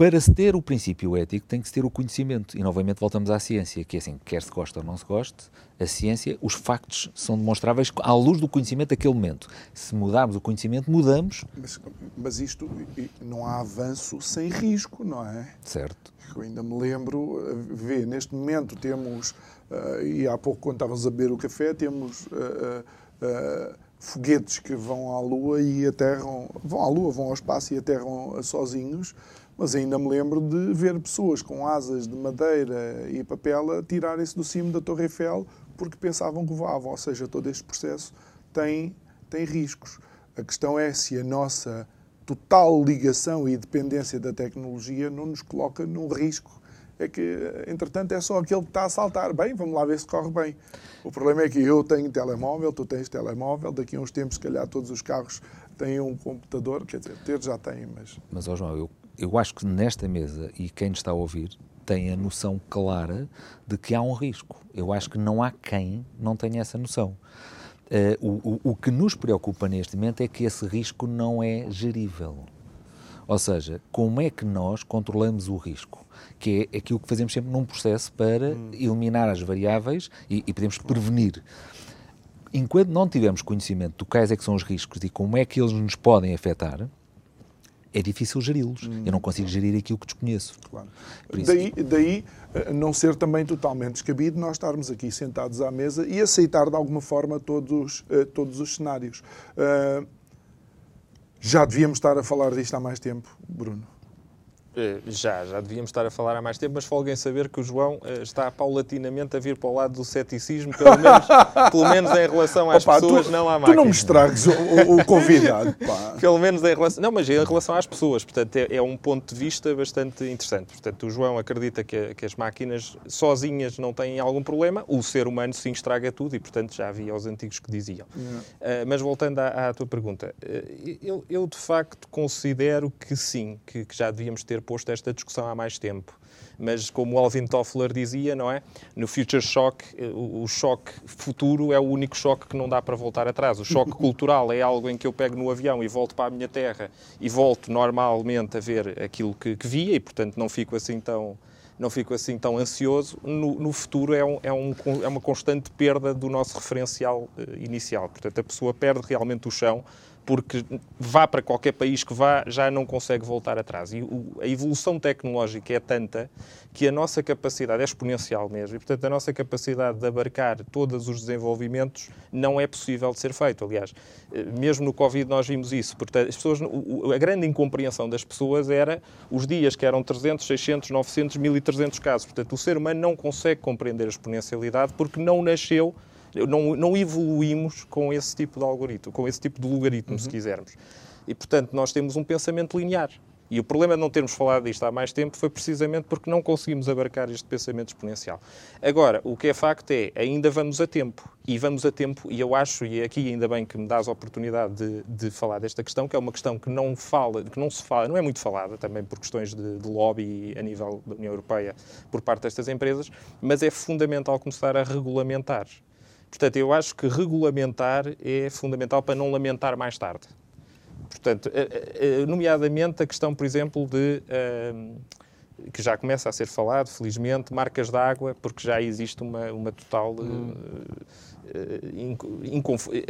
para se ter o princípio ético tem que se ter o conhecimento. E novamente voltamos à ciência, que é assim, quer se goste ou não se goste, a ciência, os factos são demonstráveis à luz do conhecimento daquele momento. Se mudarmos o conhecimento, mudamos. Mas, mas isto não há avanço sem risco, não é? Certo. Eu ainda me lembro, vê, neste momento temos, uh, e há pouco quando estavas a beber o café, temos. Uh, uh, foguetes que vão à Lua e aterram, vão à Lua, vão ao espaço e aterram sozinhos, mas ainda me lembro de ver pessoas com asas de madeira e papel a tirarem-se do cimo da Torre Eiffel porque pensavam que voavam. Ou seja, todo este processo tem, tem riscos. A questão é se a nossa total ligação e dependência da tecnologia não nos coloca num risco. É que, entretanto, é só aquele que está a saltar. Bem, vamos lá ver se corre bem. O problema é que eu tenho telemóvel, tu tens telemóvel, daqui a uns tempos, se calhar, todos os carros têm um computador, quer dizer, ter já têm, mas... Mas, ó João, eu eu acho que nesta mesa, e quem está a ouvir, tem a noção clara de que há um risco. Eu acho que não há quem não tenha essa noção. Uh, o, o, o que nos preocupa neste momento é que esse risco não é gerível. Ou seja, como é que nós controlamos o risco? Que é aquilo que fazemos sempre num processo para hum. eliminar as variáveis e, e podemos prevenir. Enquanto não tivermos conhecimento do quais é que são os riscos e como é que eles nos podem afetar, é difícil geri-los. Hum. Eu não consigo gerir aquilo que desconheço. Claro. Daí, daí eh, não ser também totalmente descabido nós estarmos aqui sentados à mesa e aceitar de alguma forma todos, uh, todos os cenários. Uh, já devíamos estar a falar disto há mais tempo, Bruno. Eh, já, já devíamos estar a falar há mais tempo, mas folguem saber que o João uh, está paulatinamente a vir para o lado do ceticismo, pelo menos, pelo menos em relação às Opa, pessoas, tu, não à máquina. Tu não me estragues o, o, o convidado. Pá. pelo menos em relação... Não, mas em relação às pessoas. Portanto, é, é, um ponto de vista bastante interessante. Portanto, o João acredita que, que, as máquinas sozinhas não têm algum problema, o ser humano sim estraga tudo e, portanto, já havia os antigos que diziam. Uh, mas voltando à, à tua pergunta, uh, eu, eu, de facto considero que sim, que, que já devíamos ter posto esta discussão há mais tempo. Mas como o Alvin Toffler dizia, não é? No Future Shock, o, o choque futuro é o único choque que não dá para voltar atrás. O choque cultural é algo em que eu pego no avião e volto para a minha terra e volto normalmente a ver aquilo que, que via e, portanto, não fico assim tão não fico assim tão ansioso. No, no futuro é, um, é, um, é, uma constante perda do nosso referencial uh, inicial. Portanto, a pessoa perde realmente o chão porque vá para qualquer país que vá, já não consegue voltar atrás. E o, a evolução tecnológica é tanta que a nossa capacidade é exponencial mesmo, e portanto a nossa capacidade de abarcar todos os desenvolvimentos não é possível de ser feito. Aliás, eh, mesmo no Covid nós vimos isso. Portanto, as pessoas, a grande incompreensão das pessoas era os dias que eram 300, 600, 900, 1300 casos. Portanto, o ser humano não consegue compreender a exponencialidade porque não nasceu não, não evoluímos com esse tipo de algoritmo, com esse tipo de logaritmo, uhum. se quisermos. E, portanto, nós temos um pensamento linear. E o problema de não termos falado disto há mais tempo foi precisamente porque não conseguimos abarcar este pensamento exponencial. Agora, o que é facto é, ainda vamos a tempo. E vamos a tempo, e eu acho, e é aqui ainda bem que me dás a oportunidade de, de falar desta questão, que é uma questão que não fala, que não se fala, não é muito falada, também por questões de, de lobby a nível da União Europeia por parte destas empresas, mas é fundamental começar a regulamentar Portanto, eu acho que regulamentar é fundamental para não lamentar mais tarde. Portanto, eh, eh, nomeadamente a questão, por exemplo, de. que já começa a ser falado, felizmente, marcas de água, porque já existe uma, uma total. Hum. Uh,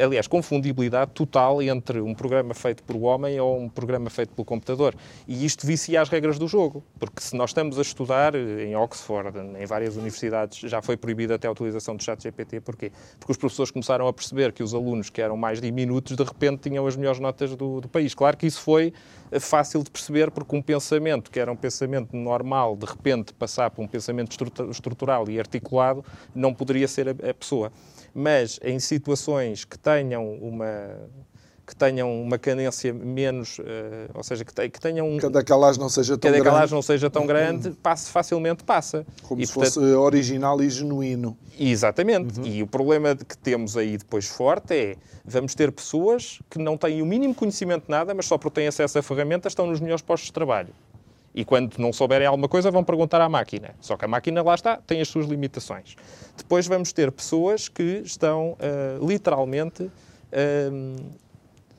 aliás, confundibilidade total entre um programa feito por homem ou um programa feito pelo computador. E isto vicia as regras do jogo, porque se nós estamos a estudar em Oxford, em várias universidades, já foi proibida até a utilização do chat GPT. Porquê? Porque os professores começaram a perceber que os alunos que eram mais diminutos, de repente tinham as melhores notas do, do país. Claro que isso foi fácil de perceber, porque um pensamento que era um pensamento normal, de repente passar para um pensamento estrutural e articulado, não poderia ser a, a pessoa mas em situações que tenham uma que tenham uma cadência menos, uh, ou seja, que, que tenham um, que a decalagem não seja tão que a grande, não seja tão grande, passe, facilmente passa. Como e, se portanto, fosse original e genuíno. Exatamente. Uhum. E o problema que temos aí depois forte é vamos ter pessoas que não têm o mínimo conhecimento de nada, mas só porque têm acesso a ferramentas estão nos melhores postos de trabalho. E quando não souberem alguma coisa, vão perguntar à máquina. Só que a máquina, lá está, tem as suas limitações. Depois vamos ter pessoas que estão uh, literalmente uh,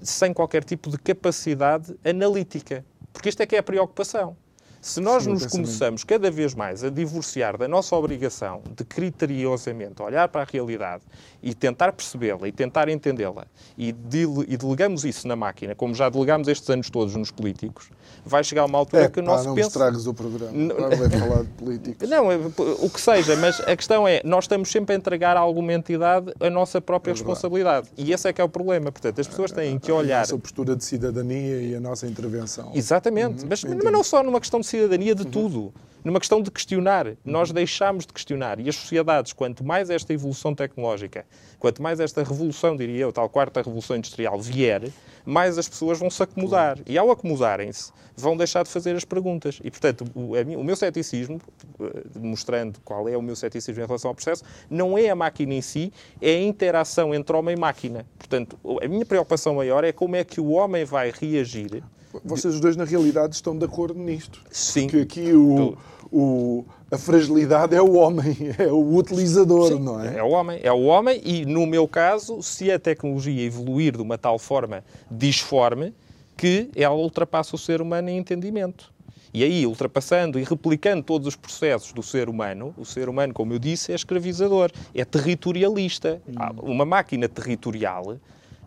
sem qualquer tipo de capacidade analítica. Porque isto é que é a preocupação. Se nós Sim, nos começamos cada vez mais a divorciar da nossa obrigação de criteriosamente olhar para a realidade e tentar percebê-la e tentar entendê-la e, e, delegamos isso na máquina, como já delegamos estes anos todos nos políticos, vai chegar uma altura é, que o nosso não penso... estragues o programa, agora vai falar de políticos. Não, é, o que seja, mas a questão é, nós estamos sempre a entregar a alguma entidade a nossa própria é responsabilidade. E esse é que é o problema. Portanto, as pessoas têm que olhar... A nossa postura de cidadania e a nossa intervenção. Exatamente, uhum, mas, mas não só numa questão de cidadania de uhum. tudo numa questão de questionar. Nós deixamos de questionar. E as sociedades, quanto mais esta evolução tecnológica, quanto mais esta revolução, diria eu, tal quarta revolução industrial vier, mais as pessoas vão se acomodar. E ao acomodarem-se, vão deixar de fazer as perguntas. E, portanto, o, o meu ceticismo, eh, mostrando qual é o meu ceticismo em relação ao processo, não é a máquina em si, é a interação entre homem e máquina. Portanto, a minha preocupação maior é como é que o homem vai reagir vocês dois, na realidade, estão de acordo nisto. Sim. Que aqui o, o, a fragilidade é o homem, é o utilizador, Sim, não é? É o homem. É o homem e, no meu caso, se a tecnologia evoluir de uma tal forma disforme, que ela ultrapassa o ser humano em entendimento. E aí, ultrapassando e replicando todos os processos do ser humano, o ser humano, como eu disse, é escravizador, é territorialista. Hum. Uma máquina territorial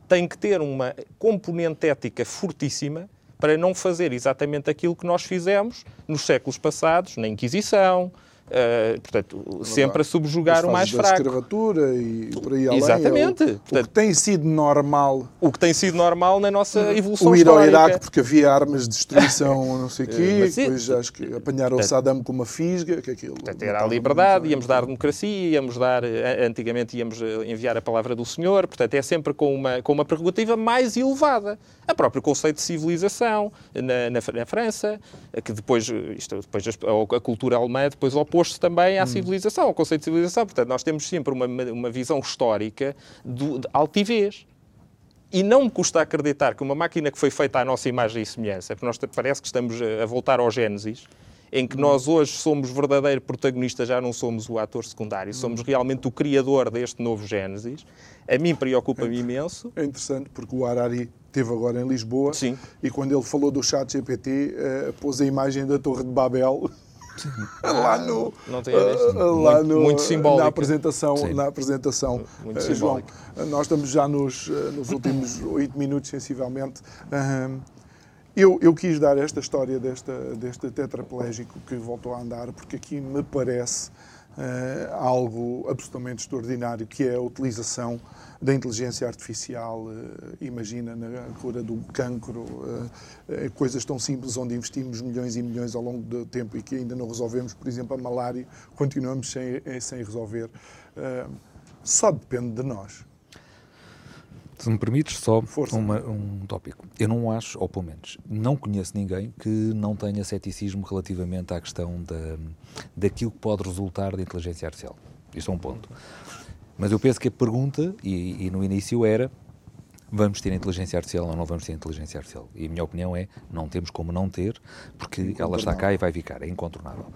tem que ter uma componente ética fortíssima para não fazer exatamente aquilo que nós fizemos nos séculos passados, na Inquisição, Uh, portanto, sempre a subjugar o mais fraco. escravatura e por aí além. Exatamente. É o, portanto, o, que tem sido normal. O que tem sido normal na nossa evolução o ir ao Iraque porque havia armas de destruição, não sei o quê, Mas, depois acho que apanharam o Saddam com uma fisga, que aquilo... Portanto, era a liberdade, íamos dar democracia, íamos dar, eh, antigamente íamos eh, enviar a palavra do Senhor, portanto é sempre com uma, com uma prerrogativa mais elevada. A próprio conceito de civilização na, na, na França, que depois, isto, depois a, a cultura alemã depois oposto-se também à hum. civilização, ao conceito de civilização. Portanto, nós temos sempre uma, uma visão histórica do, de altivez. E não me custa acreditar que uma máquina que foi feita à nossa imagem e semelhança, porque nós parece que estamos a voltar ao Gênesis, em que nós hoje somos verdadeiro protagonista, já não somos o ator secundário, somos realmente o criador deste novo Gênesis. A mim preocupa-me imenso. É interessante porque o Harari esteve agora em Lisboa Sim. e quando ele falou do chat GPT, uh, eh, pôs a imagem da Torre de Babel lá no, não tenho uh, lá muito, no, muito simbólico. na apresentação, na apresentação. Muito uh, João, nós estamos já nos, nos últimos oito minutos, sensivelmente. Eu, eu, quis dar esta história desta, deste tetraplégico que voltou a andar, porque aqui me parece uh, algo absolutamente extraordinário, que é a utilização da inteligência artificial, uh, imagina na cura do cancro, uh, coisas tão simples onde investimos milhões e milhões ao longo do tempo e que ainda não resolvemos, por exemplo, a malária, continuamos sem, sem resolver. só depende de nós. Se me permites, só uma, um tópico. Eu não acho, ou pelo menos, não conheço ninguém que não tenha ceticismo relativamente à questão da, daquilo que pode resultar da inteligência artificial. Isto é um ponto. Mas eu penso que a pergunta, e, e no início era, vamos ter inteligência artificial ou não vamos ter inteligência artificial? E a minha opinião é, não temos como não ter, porque ela está cá e vai ficar, é incontornável.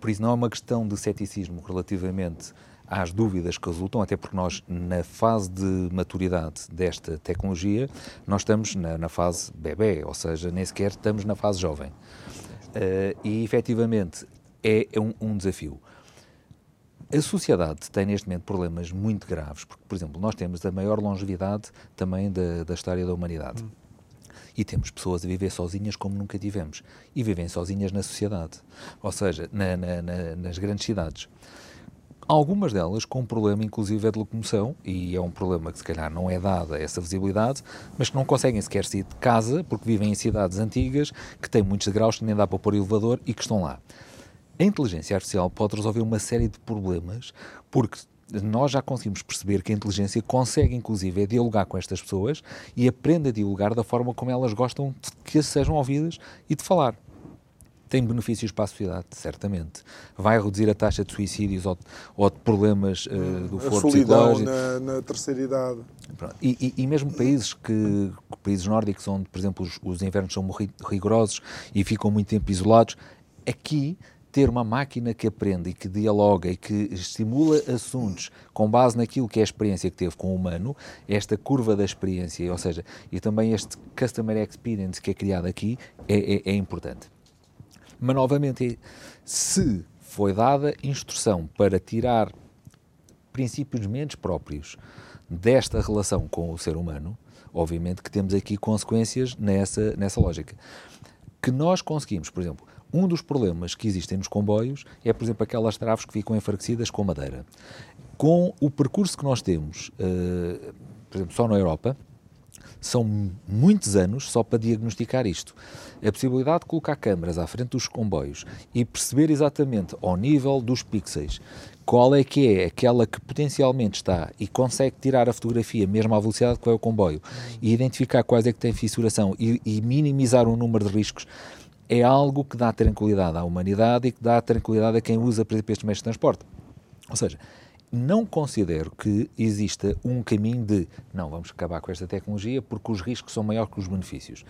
Por isso não é uma questão de ceticismo relativamente às dúvidas que resultam, até porque nós, na fase de maturidade desta tecnologia, nós estamos na, na fase bebê, ou seja, nem sequer estamos na fase jovem. Uh, e, efetivamente, é, é um, um desafio. A sociedade tem neste momento problemas muito graves, porque, por exemplo, nós temos a maior longevidade também da, da história da humanidade. Hum. E temos pessoas a viver sozinhas como nunca tivemos. E vivem sozinhas na sociedade, ou seja, na, na, na, nas grandes cidades algumas delas com um problema, inclusive, é de locomoção, e é um problema que se calhar não é dada essa visibilidade, mas que não conseguem sequer sair de casa porque vivem em cidades antigas, que têm muitos degraus, que nem dá para pôr elevador e que estão lá. A inteligência artificial pode resolver uma série de problemas, porque nós já conseguimos perceber que a inteligência consegue, inclusive, é dialogar com estas pessoas e aprende a dialogar da forma como elas gostam de que sejam ouvidas e de falar tem benefícios para a sociedade, certamente. Vai reduzir a taxa de suicídios ou, ou de problemas uh, do foro psicológico. Na, na terceira idade. E, e, e, mesmo países que países nórdicos onde, por exemplo, os, os invernos são rigorosos e ficam muito tempo isolados, aqui ter uma máquina que aprende e que dialoga e que estimula assuntos com base naquilo que é a experiência que teve com o humano, esta curva da experiência, ou seja, e também este customer experience que é criado aqui, é, é, é importante. Mas, novamente, se foi dada instrução para tirar princípios mentes próprios desta relação com o ser humano, obviamente que temos aqui consequências nessa, nessa lógica. Que nós conseguimos, por exemplo, um dos problemas que existem nos comboios é, por exemplo, aquelas traves que ficam enfraquecidas com madeira. Com o percurso que nós temos, uh, por exemplo, só na Europa, são muitos anos só para diagnosticar isto. A possibilidade de colocar câmaras à frente dos comboios e perceber exatamente ao nível dos pixels qual é que é aquela que potencialmente está e consegue tirar a fotografia mesmo à velocidade que vai o comboio e identificar quais é que tem fissuração e, e minimizar o número de riscos é algo que dá tranquilidade à humanidade e que dá tranquilidade a quem usa, por exemplo, estes meios de transporte. Ou seja, não considero que exista um caminho de não, vamos acabar com esta tecnologia porque os riscos são maiores que os benefícios.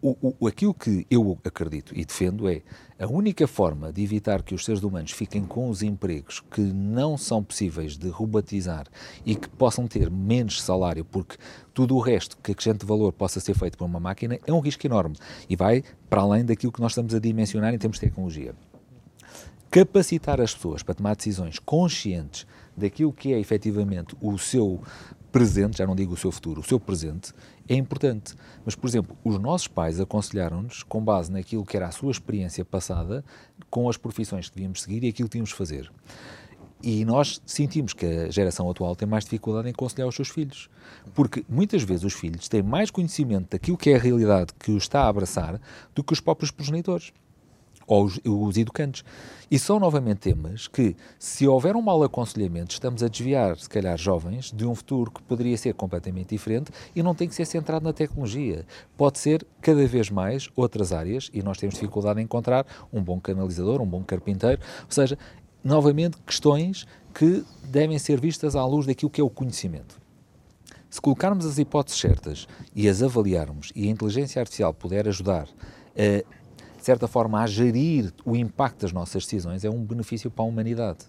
O, o, aquilo que eu acredito e defendo é a única forma de evitar que os seres humanos fiquem com os empregos que não são possíveis de robotizar e que possam ter menos salário, porque tudo o resto que acrescente valor possa ser feito por uma máquina é um risco enorme e vai para além daquilo que nós estamos a dimensionar em termos de tecnologia capacitar as pessoas para tomar decisões conscientes daquilo que é efetivamente o seu presente, já não digo o seu futuro, o seu presente, é importante. Mas, por exemplo, os nossos pais aconselharam-nos, com base naquilo que era a sua experiência passada, com as profissões que devíamos seguir e aquilo que tínhamos de fazer. E nós sentimos que a geração atual tem mais dificuldade em aconselhar os seus filhos. Porque muitas vezes os filhos têm mais conhecimento daquilo que é a realidade que os está a abraçar do que os próprios progenitores ou os, os, educantes. E são novamente temas que, se houver um mau aconselhamento, estamos a desviar, se calhar, jovens de um futuro que poderia ser completamente diferente e não tem que ser centrado na tecnologia. Pode ser cada vez mais outras áreas e nós temos dificuldade em encontrar um bom canalizador, um bom carpinteiro. Ou seja, novamente, questões que devem ser vistas à luz daquilo que é o conhecimento. Se colocarmos as hipóteses certas e as avaliarmos e a inteligência artificial puder ajudar a certa forma, a gerir o impacto das nossas decisões é um benefício para a humanidade.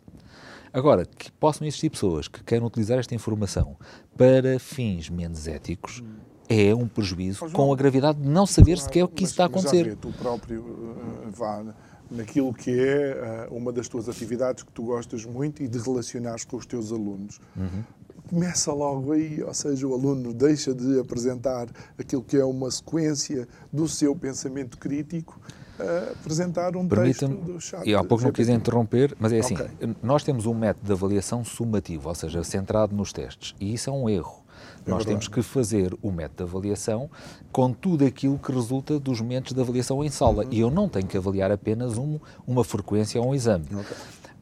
Agora, que possam existir pessoas que queiram utilizar esta informação para fins menos éticos é um prejuízo João, com a gravidade de não saber sequer o que isso está a acontecer. Vê, tu próprio uh, vá naquilo que é uh, uma das tuas atividades que tu gostas muito e de relacionares com os teus alunos. Uhum começa logo aí, ou seja, o aluno deixa de apresentar aquilo que é uma sequência do seu pensamento crítico a apresentar um texto do chat. E há pouco não quis interromper, mas é assim, okay. nós temos um método de avaliação sumativo, ou seja, centrado nos testes, e isso é um erro. É nós verdade. temos que fazer o método de avaliação com tudo aquilo que resulta dos momentos de avaliação em sala. Uhum. E eu não tenho que avaliar apenas um, uma frequência ou um exame. Okay.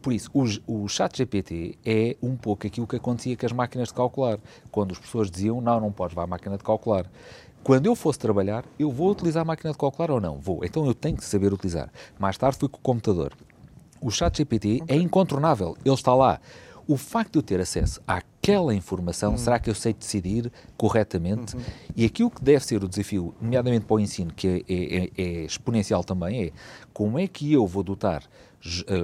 Por isso, o, o chat GPT é um pouco aquilo que acontecia com as máquinas de calcular, quando as pessoas diziam, não, não podes, vai à máquina de calcular. Quando eu fosse trabalhar, eu vou utilizar a máquina de calcular ou não? Vou. Então eu tenho que saber utilizar. Mais tarde fui com o computador. O chat GPT é okay. é incontornável, ele está lá. O facto de eu ter acesso àquela informação, uhum. será que eu sei decidir corretamente? Uhum. E aquilo que deve ser o desafio, nomeadamente para o ensino, que é, é, é, é exponencial também, é como é que eu vou dotar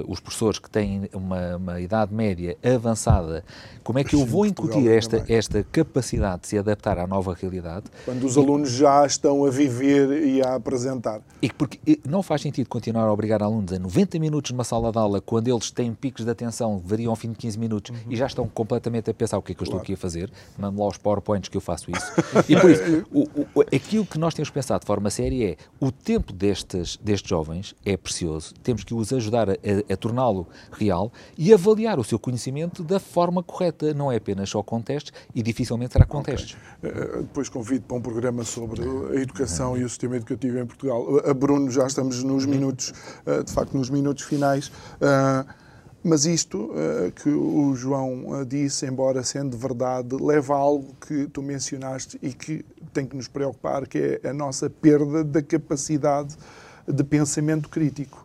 os professores que têm uma, uma, idade média avançada, como é que eu vou incutir esta, esta capacidade de se adaptar à nova realidade? Quando os e, alunos já estão a viver e a apresentar. E porque não faz sentido continuar a obrigar alunos a 90 minutos numa sala de aula quando eles têm picos de atenção que variam ao fim de 15 minutos uhum. e já estão completamente a pensar o que é que eu claro. estou aqui a fazer, mando lá os PowerPoints que eu faço isso. e por isso, o, o, aquilo que nós temos pensado de forma séria é o tempo destes, destes jovens é precioso, temos que os ajudar a, a, a torná-lo real e avaliar o seu conhecimento da forma correta, não é apenas só com testes e dificilmente será com okay. testes. Uh, depois convido para um programa sobre a educação e o sistema educativo em Portugal. A Bruno, já estamos nos minutos, uh, de facto, nos minutos finais. Uh, mas isto uh, que o João uh, disse, embora sendo verdade, leva a algo que tu mencionaste e que tem que nos preocupar, que é a nossa perda da capacidade de pensamento crítico.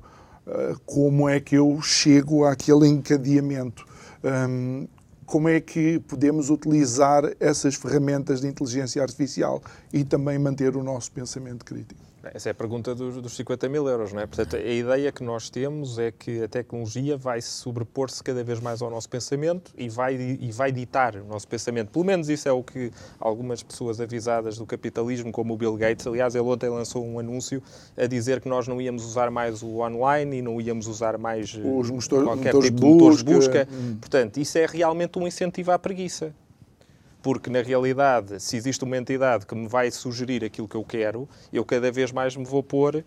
Ah, como é que eu chego àquele encadeamento? Um, como é que podemos utilizar essas ferramentas de inteligência artificial e também manter o nosso pensamento crítico? Essa é a pergunta dos, dos 50 mil euros, não é? Portanto, a ideia que nós temos é que a tecnologia vai se sobrepor-se cada vez mais ao nosso pensamento e vai, e vai ditar o nosso pensamento. Pelo menos isso é o que algumas pessoas avisadas do capitalismo, como o Bill Gates, aliás, ele ontem lançou um anúncio a dizer que nós não íamos usar mais o online e não íamos usar mais eh, Os motor, qualquer motores tipo de de busca. Hum. Portanto, isso é realmente um incentivo à preguiça porque na realidade, se existe uma entidade que me vai sugerir aquilo que eu quero, eu cada vez mais me vou pôr,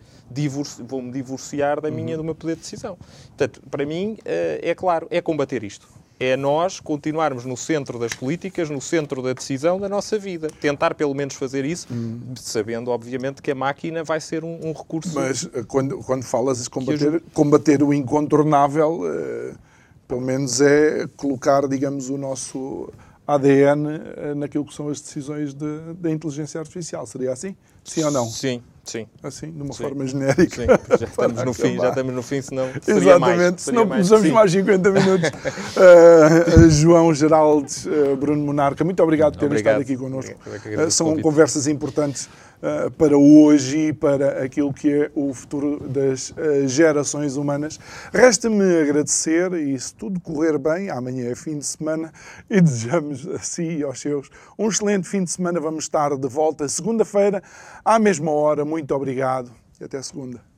vou-me divorciar da minha, uhum. do meu poder de decisão. Portanto, para mim, eh, é claro, é combater isto. É nós continuarmos no centro das políticas, no centro da decisão da nossa vida. Tentar, pelo menos, fazer isso, uhum. sabendo, obviamente, que a máquina vai ser um, um recurso. Mas eh, quando, quando falas de combater, combater o incontornável, uh, pelo menos é colocar, digamos, o nosso ADN eh, naquilo que são as decisões da de, de inteligência artificial. Seria assim? Sim ou não? Sim, sim. Assim, de uma sim. forma genérica. Sim, já estamos no fim, já estamos no fim, senão Exatamente, mais, senão precisamos mais 50 minutos. uh, João Geraldo, uh, Bruno Monarca, muito obrigado por terem estado aqui connosco. Uh, são conversas importantes uh, para hoje e para aquilo que é o futuro das uh, gerações humanas. Resta-me agradecer e, se tudo correr bem, amanhã é fim de semana e desejamos a si e aos seus um excelente fim de semana. Vamos estar de volta segunda-feira, à mesma hora. Muito obrigado e até segunda.